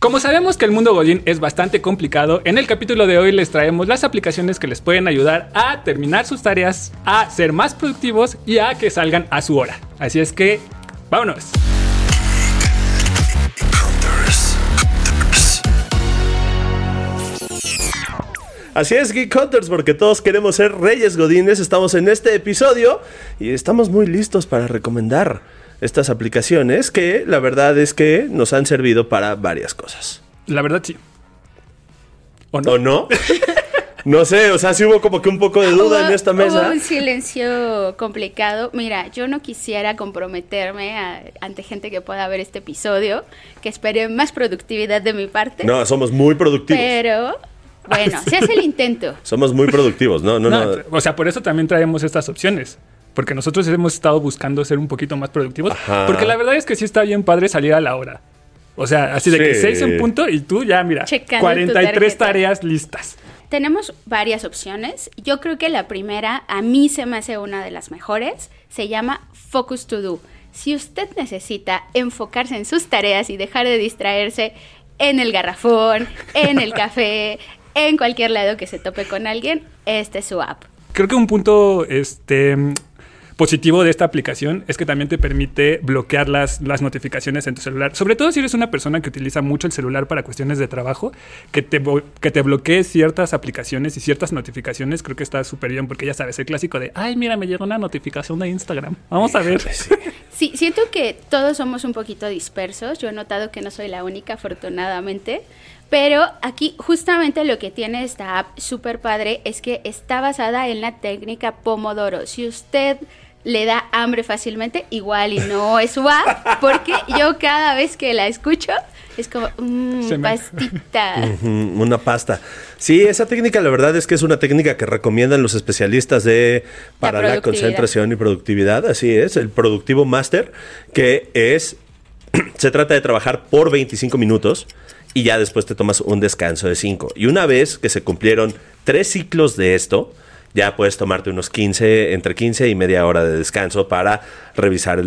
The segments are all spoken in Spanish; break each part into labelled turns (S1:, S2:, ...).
S1: Como sabemos que el mundo Godín es bastante complicado, en el capítulo de hoy les traemos las aplicaciones que les pueden ayudar a terminar sus tareas, a ser más productivos y a que salgan a su hora. Así es que, vámonos.
S2: Así es, Geek Hunters, porque todos queremos ser reyes godines. Estamos en este episodio y estamos muy listos para recomendar estas aplicaciones que la verdad es que nos han servido para varias cosas.
S1: La verdad sí.
S2: ¿O no? ¿O no? No sé, o sea, sí hubo como que un poco de duda en esta mesa.
S3: Hubo un silencio complicado. Mira, yo no quisiera comprometerme ante gente que pueda ver este episodio, que espere más productividad de mi parte.
S2: No, somos muy productivos.
S3: Pero bueno, se hace el intento.
S2: Somos muy productivos, no, no, no,
S1: O sea, por eso también traemos estas opciones. Porque nosotros hemos estado buscando ser un poquito más productivos. Porque la verdad es que sí está bien padre salir a la hora. O sea, así de que seis en punto y tú ya, mira, 43 tareas listas.
S3: Tenemos varias opciones. Yo creo que la primera, a mí se me hace una de las mejores. Se llama Focus to Do. Si usted necesita enfocarse en sus tareas y dejar de distraerse en el garrafón, en el café, en cualquier lado que se tope con alguien, este es su app.
S1: Creo que un punto este, positivo de esta aplicación es que también te permite bloquear las, las notificaciones en tu celular. Sobre todo si eres una persona que utiliza mucho el celular para cuestiones de trabajo, que te, que te bloquee ciertas aplicaciones y ciertas notificaciones, creo que está súper bien porque ya sabes, el clásico de, ay, mira, me llegó una notificación de Instagram. Vamos a ver.
S3: Sí, siento que todos somos un poquito dispersos. Yo he notado que no soy la única, afortunadamente. Pero aquí justamente lo que tiene esta app súper padre es que está basada en la técnica Pomodoro. Si usted le da hambre fácilmente, igual y no es su app, porque yo cada vez que la escucho es como, mmm, pastita.
S2: una pasta. Sí, esa técnica la verdad es que es una técnica que recomiendan los especialistas de para la, la concentración y productividad, así es, el productivo master, que es, se trata de trabajar por 25 minutos y ya después te tomas un descanso de 5. Y una vez que se cumplieron tres ciclos de esto, ya puedes tomarte unos 15, entre 15 y media hora de descanso para revisar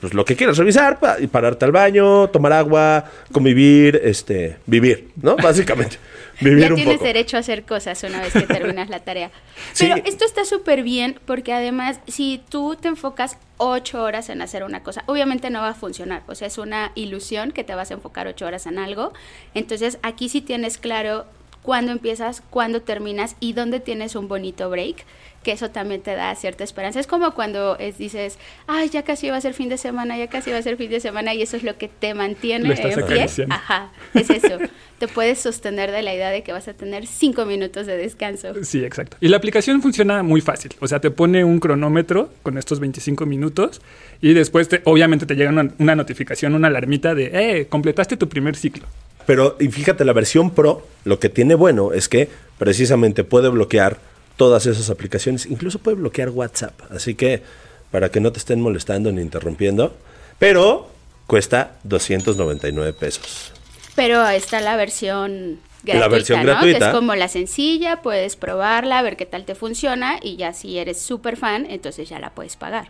S2: pues, lo que quieras revisar, y pararte al baño, tomar agua, convivir, este, vivir, ¿no? Básicamente. Vivir
S3: ya tienes derecho a hacer cosas una vez que terminas la tarea. Pero esto está súper bien porque además, si tú te enfocas ocho horas en hacer una cosa, obviamente no va a funcionar. O sea, es una ilusión que te vas a enfocar ocho horas en algo. Entonces, aquí sí tienes claro cuándo empiezas, cuándo terminas y dónde tienes un bonito break, que eso también te da cierta esperanza. Es como cuando es, dices, ay, ya casi va a ser fin de semana, ya casi va a ser fin de semana y eso es lo que te mantiene en pie. Ajá, es eso. te puedes sostener de la idea de que vas a tener cinco minutos de descanso.
S1: Sí, exacto. Y la aplicación funciona muy fácil. O sea, te pone un cronómetro con estos 25 minutos y después te, obviamente te llega una, una notificación, una alarmita de, eh, completaste tu primer ciclo.
S2: Pero y fíjate, la versión Pro lo que tiene bueno es que precisamente puede bloquear todas esas aplicaciones, incluso puede bloquear WhatsApp. Así que para que no te estén molestando ni interrumpiendo, pero cuesta 299 pesos.
S3: Pero está la versión gratuita, la versión gratuita. Que es como la sencilla, puedes probarla, ver qué tal te funciona y ya si eres súper fan, entonces ya la puedes pagar.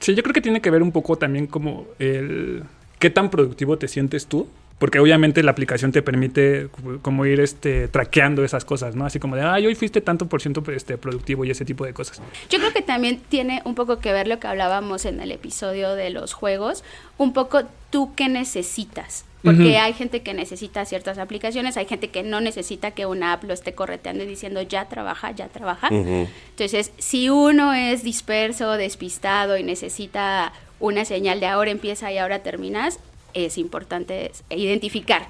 S1: Sí, yo creo que tiene que ver un poco también como el qué tan productivo te sientes tú porque obviamente la aplicación te permite como ir este, traqueando esas cosas, ¿no? Así como de, ay, hoy fuiste tanto por ciento este, productivo y ese tipo de cosas.
S3: Yo creo que también tiene un poco que ver lo que hablábamos en el episodio de los juegos, un poco tú qué necesitas. Porque hay gente que necesita ciertas aplicaciones, hay gente que no necesita que una app lo esté correteando y diciendo ya trabaja, ya trabaja. Entonces, si uno es disperso, despistado y necesita una señal de ahora empieza y ahora terminas, es importante identificar.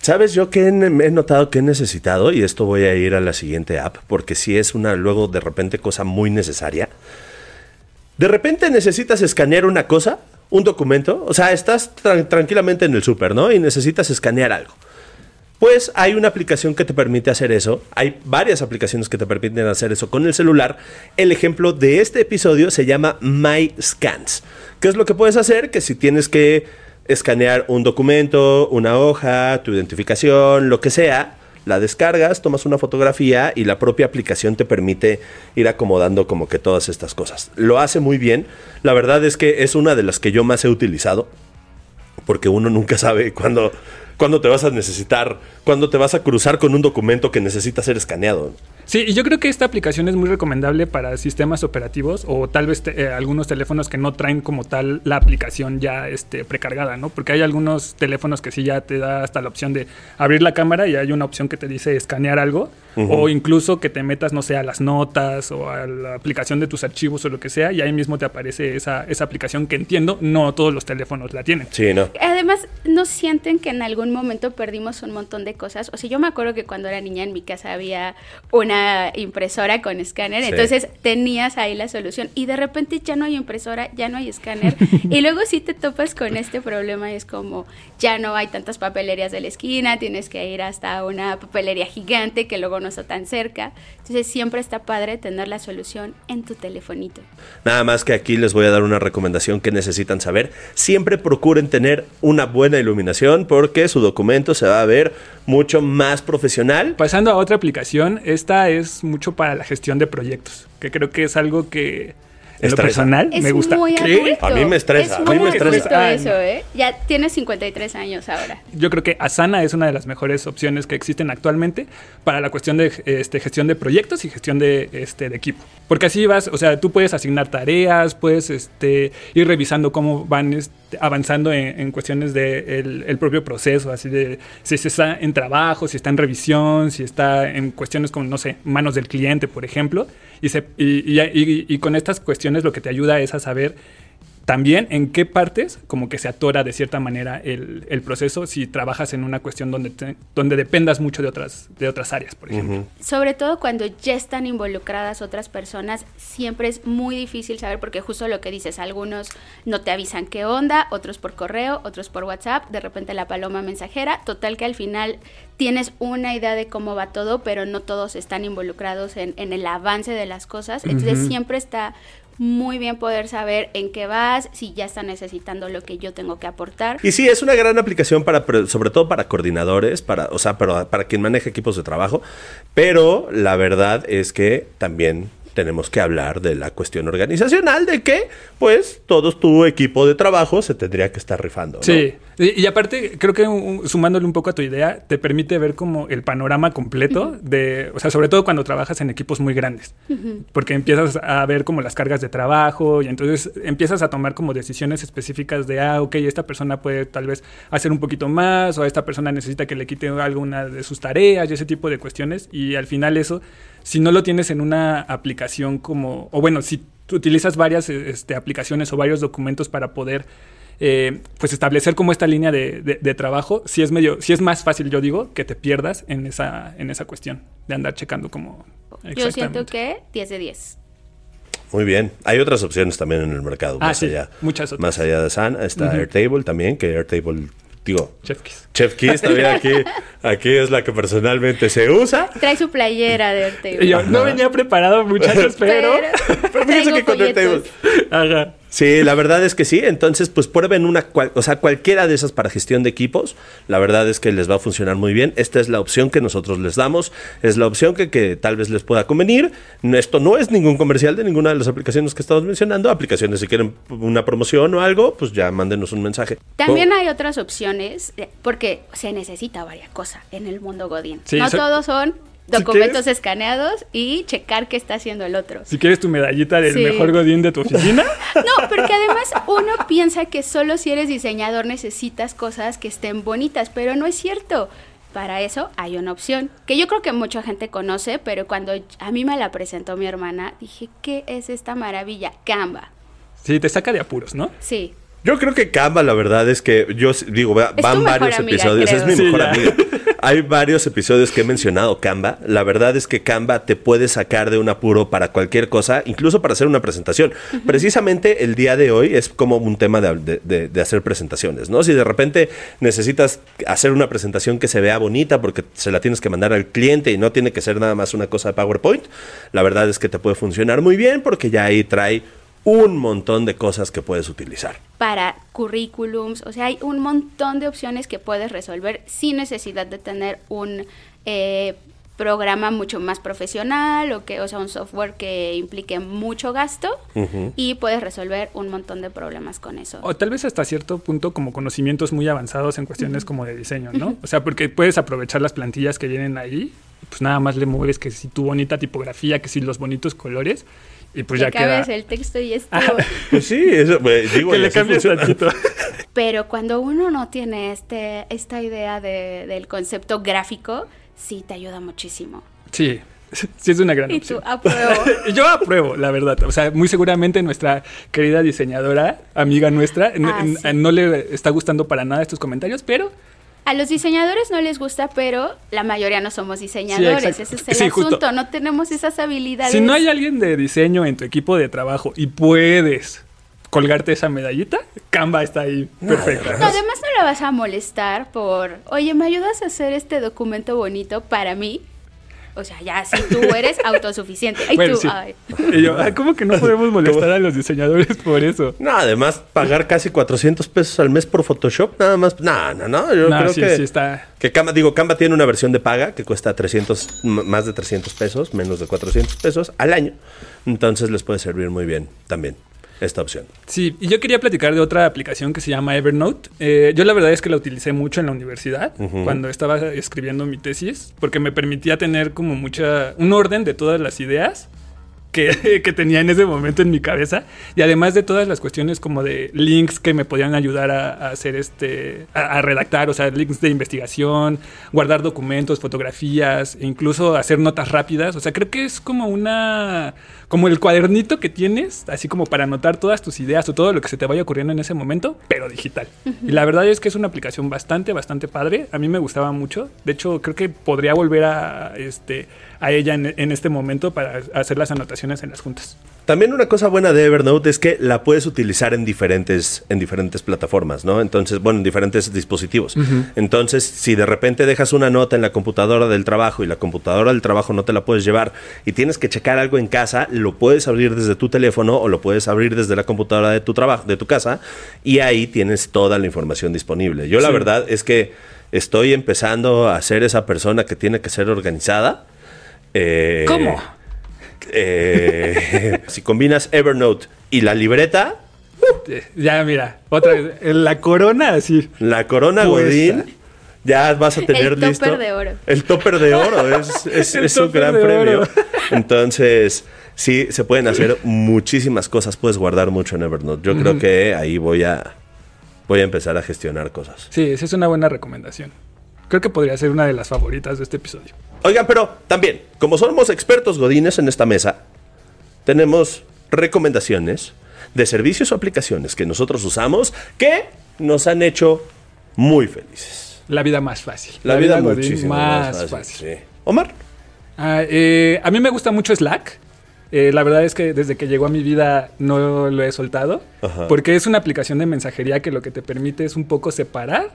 S2: ¿Sabes yo que he notado que he necesitado? Y esto voy a ir a la siguiente app, porque si es una luego de repente cosa muy necesaria. De repente necesitas escanear una cosa, un documento, o sea, estás tranquilamente en el súper, ¿no? Y necesitas escanear algo. Pues hay una aplicación que te permite hacer eso. Hay varias aplicaciones que te permiten hacer eso con el celular. El ejemplo de este episodio se llama My Scans. ¿Qué es lo que puedes hacer? Que si tienes que escanear un documento, una hoja, tu identificación, lo que sea, la descargas, tomas una fotografía y la propia aplicación te permite ir acomodando como que todas estas cosas. Lo hace muy bien. La verdad es que es una de las que yo más he utilizado porque uno nunca sabe cuándo te vas a necesitar, cuándo te vas a cruzar con un documento que necesita ser escaneado.
S1: Sí, y yo creo que esta aplicación es muy recomendable para sistemas operativos o tal vez eh, algunos teléfonos que no traen como tal la aplicación ya este, precargada, ¿no? Porque hay algunos teléfonos que sí ya te da hasta la opción de abrir la cámara y hay una opción que te dice escanear algo o incluso que te metas, no sé, a las notas o a la aplicación de tus archivos o lo que sea y ahí mismo te aparece esa, esa aplicación que entiendo no todos los teléfonos la tienen.
S2: Sí, ¿no?
S3: Además, ¿no sienten que en algún momento perdimos un montón de cosas? O sea, yo me acuerdo que cuando era niña en mi casa había una impresora con escáner, entonces tenías ahí la solución y de repente ya no hay impresora, ya no hay escáner y luego si te topas con este problema es como ya no hay tantas papelerías de la esquina, tienes que ir hasta una papelería gigante que luego no está tan cerca, entonces siempre está padre tener la solución en tu telefonito.
S2: Nada más que aquí les voy a dar una recomendación que necesitan saber, siempre procuren tener una buena iluminación porque su documento se va a ver mucho más profesional.
S1: Pasando a otra aplicación, esta es mucho para la gestión de proyectos, que creo que es algo que en lo personal me gusta.
S3: Muy
S2: A mí me estresa.
S3: Es muy
S2: a mí me estresa.
S3: eso, ¿eh? Ya tienes 53 años ahora.
S1: Yo creo que Asana es una de las mejores opciones que existen actualmente para la cuestión de este, gestión de proyectos y gestión de, este, de equipo. Porque así vas, o sea, tú puedes asignar tareas, puedes este, ir revisando cómo van este, avanzando en, cuestiones del de el propio proceso, así de si se está en trabajo, si está en revisión, si está en cuestiones como, no sé, manos del cliente, por ejemplo. Y, se, y, y, y con estas cuestiones lo que te ayuda es a saber también en qué partes como que se atora de cierta manera el, el proceso si trabajas en una cuestión donde, donde dependas mucho de otras, de otras áreas, por ejemplo.
S3: Sobre todo cuando ya están involucradas otras personas, siempre es muy difícil saber porque justo lo que dices, algunos no te avisan qué onda, otros por correo, otros por WhatsApp, de repente la paloma mensajera, total que al final tienes una idea de cómo va todo, pero no todos están involucrados en, en el avance de las cosas, entonces siempre está muy bien poder saber en qué vas, si ya está necesitando lo que yo tengo que aportar.
S2: Y sí, es una gran aplicación para, sobre todo para coordinadores, para, o sea, para, para quien maneja equipos de trabajo, pero la verdad es que también tenemos que hablar de la cuestión organizacional, de que, pues, todo tu equipo de trabajo se tendría que estar rifando.
S1: Sí, y, aparte, creo que sumándole un poco a tu idea, te permite ver como el panorama completo de, o sea, sobre todo cuando trabajas en equipos muy grandes, porque empiezas a ver como las cargas de trabajo y entonces empiezas a tomar como decisiones específicas de, ah, ok, esta persona puede tal vez hacer un poquito más o esta persona necesita que le quite alguna de sus tareas y ese tipo de cuestiones y al final eso si no lo tienes en una aplicación como, o bueno, si utilizas varias este, aplicaciones o varios documentos para poder eh, pues establecer como esta línea de, trabajo, si es medio, si es más fácil, yo digo, que te pierdas en esa, en esa cuestión de andar checando como.
S3: Yo siento que 10 de 10.
S2: Muy bien. Hay otras opciones también en el mercado.
S1: Ah, más allá. Muchas otras.
S2: Más allá de San, está Airtable también, que Airtable digo,
S1: Chef Kiss.
S2: Chef Kiss también aquí, aquí es la que personalmente se usa.
S3: Trae su playera de Airtable.
S1: Yo no venía preparado, muchachos, pero...
S3: pero, fíjense que con Airtable...
S2: Ajá. Sí, la verdad es que sí. Entonces, pues prueben una, o sea, cualquiera de esas para gestión de equipos. La verdad es que les va a funcionar muy bien. Esta es la opción que nosotros les damos. Es la opción que, que tal vez les pueda convenir. Esto no es ningún comercial de ninguna de las aplicaciones que estamos mencionando. Aplicaciones, si quieren una promoción o algo, pues ya mándenos un mensaje.
S3: También hay otras opciones, porque se necesita varias cosas en el mundo Godín. no todos son documentos escaneados y checar qué está haciendo el otro.
S1: Si quieres tu medallita del mejor godín de tu oficina.
S3: no, porque además uno piensa que solo si eres diseñador necesitas cosas que estén bonitas, pero no es cierto. Para eso hay una opción que yo creo que mucha gente conoce, pero cuando a mí me la presentó mi hermana, dije, ¿qué es esta maravilla? Canva.
S1: Sí, te saca de apuros, ¿no?
S3: Sí.
S2: Yo creo que Canva, la verdad es que yo digo, van varios episodios, es mi mejor amiga. Hay varios episodios que he mencionado Canva. La verdad es que Canva te puede sacar de un apuro para cualquier cosa, incluso para hacer una presentación. Precisamente el día de hoy es como un tema de, hacer presentaciones, ¿no? Si de repente necesitas hacer una presentación que se vea bonita porque se la tienes que mandar al cliente y no tiene que ser nada más una cosa de PowerPoint, la verdad es que te puede funcionar muy bien porque ya ahí trae un montón de cosas que puedes utilizar.
S3: Para currículums, o sea, hay un montón de opciones que puedes resolver sin necesidad de tener un, eh, programa mucho más profesional o que o sea un software que implique mucho gasto y puedes resolver un montón de problemas con eso.
S1: O tal vez hasta cierto punto como conocimientos muy avanzados en cuestiones como de diseño no o sea porque puedes aprovechar las plantillas que vienen ahí pues nada más le mueves que si tu bonita tipografía que si los bonitos colores y pues ya queda...
S3: el texto y esto.
S2: pues sí, eso, pues, digo,
S1: que le cambies tantito.
S3: Pero cuando uno no tiene este, esta idea de, del concepto gráfico, sí te ayuda muchísimo.
S1: Sí, sí es una gran
S3: y
S1: opción.
S3: Tú apruebo.
S1: Yo apruebo, la verdad. O sea, muy seguramente nuestra querida diseñadora, amiga nuestra,
S3: Ah,
S1: no le está gustando para nada estos comentarios, pero
S3: a los diseñadores no les gusta, pero la mayoría no somos diseñadores.
S1: Sí,
S3: Ese es el
S1: sí,
S3: asunto.
S1: justo.
S3: No tenemos esas habilidades.
S1: Si no hay alguien de diseño en tu equipo de trabajo y puedes colgarte esa medallita, Canva está ahí perfecta.
S3: No, además no la vas a molestar por, oye, ¿me ayudas a hacer este documento bonito para mí? O sea, ya si tú eres autosuficiente. Ay,
S1: Bueno,
S3: tú,
S1: sí.
S3: ay.
S1: Y yo, "Ay, ¿cómo que no podemos molestar a los diseñadores por eso?
S2: No, además, pagar casi 400 pesos al mes por Photoshop, nada más. No, no, no. Yo
S1: No,
S2: creo
S1: sí,
S2: que,
S1: sí está.
S2: que Canva, digo, Canva tiene una versión de paga que cuesta 300, m- más de 300 pesos, menos de 400 pesos al año. Entonces les puede servir muy bien también esta opción.
S1: Sí, y yo quería platicar de otra aplicación que se llama Evernote. Eh, yo la verdad es que la utilicé mucho en la universidad cuando estaba escribiendo mi tesis, porque me permitía tener como mucha, un orden de todas las ideas que, que tenía en ese momento en mi cabeza y además de todas las cuestiones como de links que me podían ayudar a, a hacer este, a, a redactar, o sea, links de investigación, guardar documentos, fotografías, e incluso hacer notas rápidas. O sea, creo que es como una, como el cuadernito que tienes, así como para anotar todas tus ideas o todo lo que se te vaya ocurriendo en ese momento, pero digital. Y la verdad es que es una aplicación bastante, bastante padre. A mí me gustaba mucho. De hecho, creo que podría volver a, este, a ella en, en este momento para hacer las anotaciones en las juntas.
S2: También una cosa buena de Evernote es que la puedes utilizar en diferentes, en diferentes plataformas, ¿no? Entonces, bueno, en diferentes dispositivos. Entonces, si de repente dejas una nota en la computadora del trabajo y la computadora del trabajo no te la puedes llevar y tienes que checar algo en casa, lo puedes abrir desde tu teléfono o lo puedes abrir desde la computadora de tu trabajo, de tu casa, y ahí tienes toda la información disponible. Yo la verdad es que estoy empezando a ser esa persona que tiene que ser organizada. Eh,
S1: ¿Cómo?
S2: Eh, si combinas Evernote y la libreta,
S1: Eh, Ya, mira, otra vez, en la corona así.
S2: la corona. Godín, ya vas a tener
S3: topper
S2: listo.
S3: de oro.
S2: El topper de oro. Es, es-
S1: El
S2: es un
S1: topper
S2: gran premio.
S1: oro.
S2: Entonces, sí, se pueden hacer muchísimas cosas. Puedes guardar mucho en Evernote. Yo creo que ahí voy a, voy a empezar a gestionar cosas.
S1: Sí, esa es una buena recomendación. Creo que podría ser una de las favoritas de este episodio.
S2: Oigan, pero también, como somos expertos godines en esta mesa, tenemos recomendaciones de servicios o aplicaciones que nosotros usamos que nos han hecho muy felices.
S1: La vida más fácil.
S2: La, vida,
S1: Godín
S2: muchísimo más, fácil. sí. Omar,
S1: Ah, eh, a mí me gusta mucho Slack. Eh, la verdad es que desde que llegó a mi vida no lo he soltado.
S2: Ajá.
S1: Porque es una aplicación de mensajería que lo que te permite es un poco separar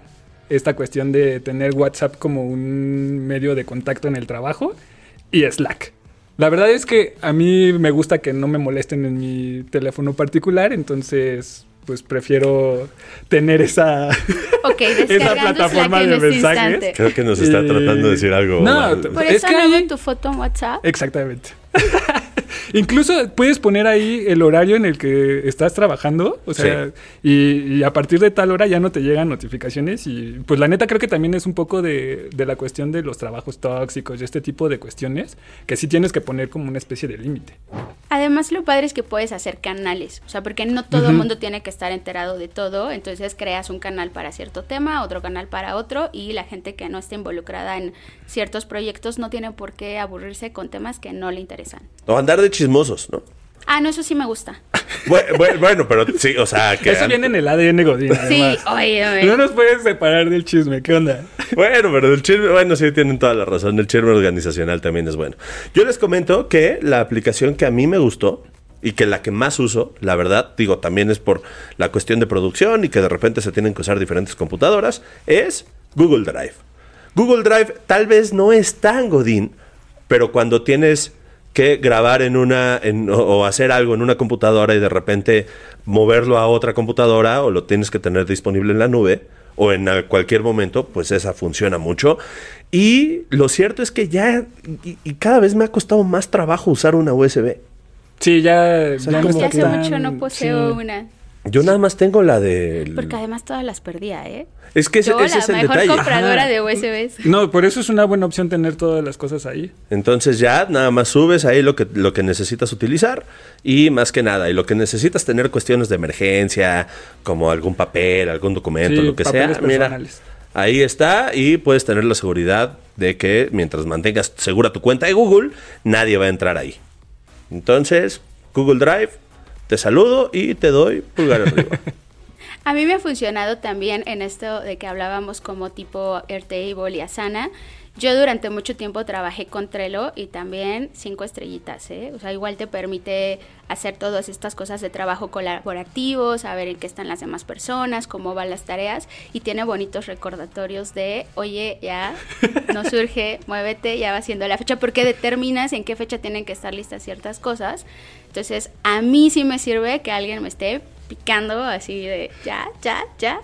S1: esta cuestión de tener WhatsApp como un medio de contacto en el trabajo y Slack. La verdad es que a mí me gusta que no me molesten en mi teléfono particular, entonces pues prefiero tener esa, esa plataforma
S3: Slack
S1: de
S3: en
S1: mensajes.
S3: instante.
S2: creo que nos está
S1: Y-
S2: tratando de decir algo.
S1: No,
S3: Por
S1: Es
S3: eso
S1: que
S3: no
S1: ahí-
S3: veo tu foto en WhatsApp.
S1: Exactamente. Incluso puedes poner ahí el horario en el que estás trabajando, o sea, y, y a partir de tal hora ya no te llegan notificaciones y pues la neta creo que también es un poco de, de la cuestión de los trabajos tóxicos y este tipo de cuestiones que sí tienes que poner como una especie de límite.
S3: Además, lo padre es que puedes hacer canales, o sea, porque no todo el mundo tiene que estar enterado de todo, entonces creas un canal para cierto tema, otro canal para otro, y la gente que no esté involucrada en ciertos proyectos no tiene por qué aburrirse con temas que no le interesan.
S2: O andar de chismosos, ¿no?
S3: Ah, no, eso sí me gusta.
S2: Bueno, bueno, bueno, pero sí, o sea, que.
S1: Eso viene en el ADN Godín.
S3: Sí,
S1: además.
S3: oye, oye.
S1: No nos puedes separar del chisme, ¿qué onda?
S2: Bueno, pero el chisme, bueno, sí tienen toda la razón. El chisme organizacional también es bueno. Yo les comento que la aplicación que a mí me gustó y que la que más uso, la verdad, digo, también es por la cuestión de producción y que de repente se tienen que usar diferentes computadoras, es Google Drive. Google Drive tal vez no es tan godín, pero cuando tienes que grabar en una en- o- o hacer algo en una computadora y de repente moverlo a otra computadora o lo tienes que tener disponible en la nube o en cualquier momento, pues esa funciona mucho. Y lo cierto es que ya, y, cada vez me ha costado más trabajo usar una USB.
S1: Sí, ya,
S3: ya hace mucho no poseo una.
S2: Yo nada más tengo la de.
S3: Porque además todas las perdía, ¿eh?
S2: Es que ese,
S3: Yo,
S2: ese es el
S3: mejor
S2: detalle.
S3: compradora de USBs.
S1: No, por eso es una buena opción tener todas las cosas ahí.
S2: Entonces ya nada más subes ahí lo que, lo que necesitas utilizar y más que nada, y lo que necesitas tener cuestiones de emergencia, como algún papel, algún documento,
S1: Sí,
S2: lo que sea, mira, ahí está y puedes tener la seguridad de que mientras mantengas segura tu cuenta de Google, nadie va a entrar ahí. Entonces, Google Drive, te saludo y te doy pulgar arriba.
S3: A mí me ha funcionado también en esto de que hablábamos como tipo Airtable y Asana. Yo durante mucho tiempo trabajé con Trello y también cinco estrellitas, ¿eh? O sea, igual te permite hacer todas estas cosas de trabajo colaborativo, saber en qué están las demás personas, cómo van las tareas y tiene bonitos recordatorios de, oye, ya no surge, muévete, ya va siendo la fecha, porque determinas en qué fecha tienen que estar listas ciertas cosas. Entonces, a mí sí me sirve que alguien me esté picando así de, ya, ya, ya.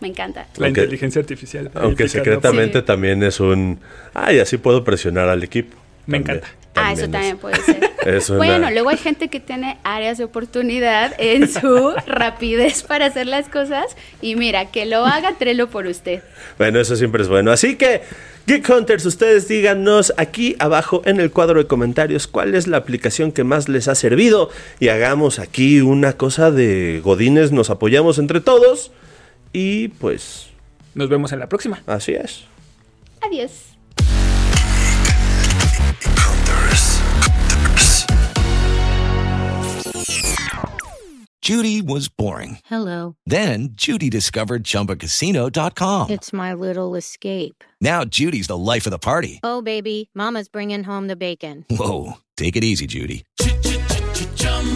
S3: Me encanta.
S1: La
S2: Aunque-
S1: inteligencia artificial.
S2: Aunque
S1: picando.
S2: secretamente
S3: Sí.
S2: también es un... Ay, así puedo presionar al equipo.
S1: Me
S2: También-
S1: encanta.
S3: Ah, eso
S2: es-
S3: también puede ser.
S2: es una-
S3: Bueno, luego hay gente que tiene áreas de oportunidad en su rapidez para hacer las cosas y mira, que lo haga Trello por usted.
S2: Bueno, eso siempre es bueno. Así que, Geek Hunters, ustedes díganos aquí abajo en el cuadro de comentarios cuál es la aplicación que más les ha servido y hagamos aquí una cosa de godines, nos apoyamos entre todos y pues
S1: Nos vemos en la próxima.
S2: así es.
S3: Adiós.
S4: Judy was boring.
S5: Hello.
S4: Then Judy discovered ChumbaCasino.com.
S5: It's my little escape.
S4: Now Judy's the life of the party.
S5: Oh, baby, Mama's bringing home the bacon.
S4: Whoa, take it easy, Judy.